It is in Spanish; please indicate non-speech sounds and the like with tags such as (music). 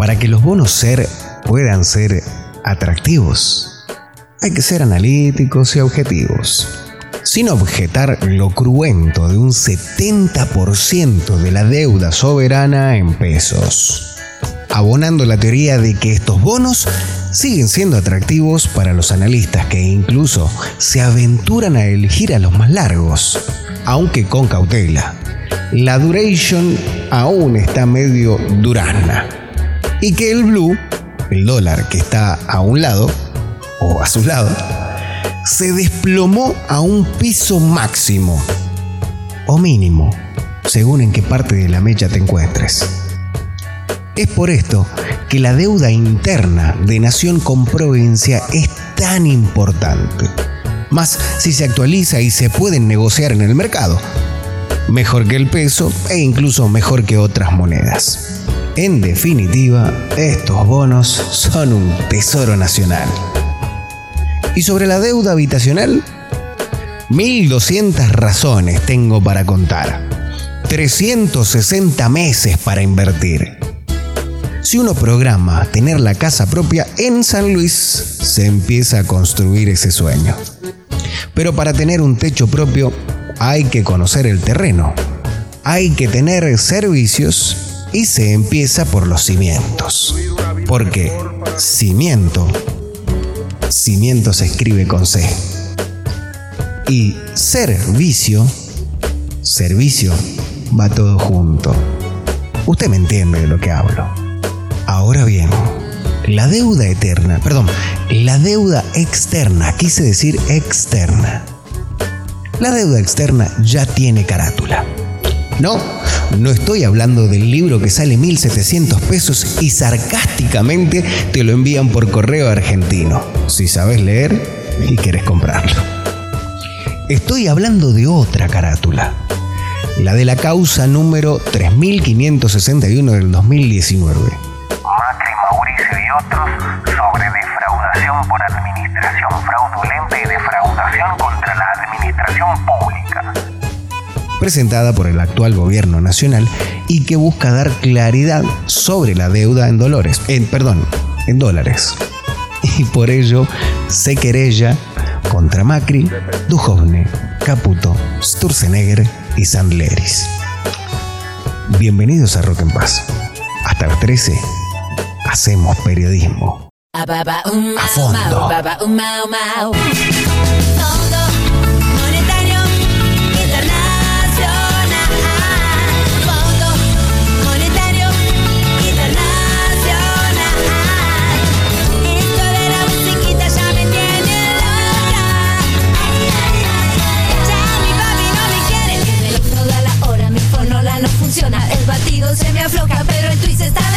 Para que los bonos ser puedan ser atractivos, hay que ser analíticos y objetivos sin objetar lo cruento de un 70% de la deuda soberana en pesos, abonando la teoría de que estos bonos siguen siendo atractivos para los analistas que incluso se aventuran a elegir a los más largos, aunque con cautela. La duration aún está medio durana. Y que el blue, el dólar que está a un lado, o a su lado, se desplomó a un piso máximo o mínimo, según en qué parte de la mecha te encuentres. Es por esto que la deuda interna de nación con provincia es tan importante. Más si se actualiza y se pueden negociar en el mercado. Mejor que el peso e incluso mejor que otras monedas. En definitiva, estos bonos son un tesoro nacional. ¿Y sobre la deuda habitacional? 1200 razones tengo para contar. 360 meses para invertir. Si uno programa tener la casa propia en San Luis, se empieza a construir ese sueño. Pero para tener un techo propio hay que conocer el terreno, hay que tener servicios y se empieza por los cimientos. Porque cimiento Cimiento se escribe con C. Y servicio, servicio, va todo junto. Usted me entiende de lo que hablo. Ahora bien, la deuda eterna, perdón, la deuda externa, quise decir externa. La deuda externa ya tiene carátula. No, no estoy hablando del libro que sale 1.700 pesos y sarcásticamente te lo envían por correo argentino, si sabes leer y quieres comprarlo. Estoy hablando de otra carátula, la de la causa número 3561 del 2019. Macri, Mauricio y otros sobre presentada por el actual gobierno nacional y que busca dar claridad sobre la deuda en dólares, en, perdón, en dólares. (laughs) Y por ello se querella contra Macri, Duhovne, Caputo, Sturzenegger y Sandleris. Bienvenidos a Rock en Paz. Hasta las 13 hacemos periodismo. A fondo. Se me afloja, pero el twist está.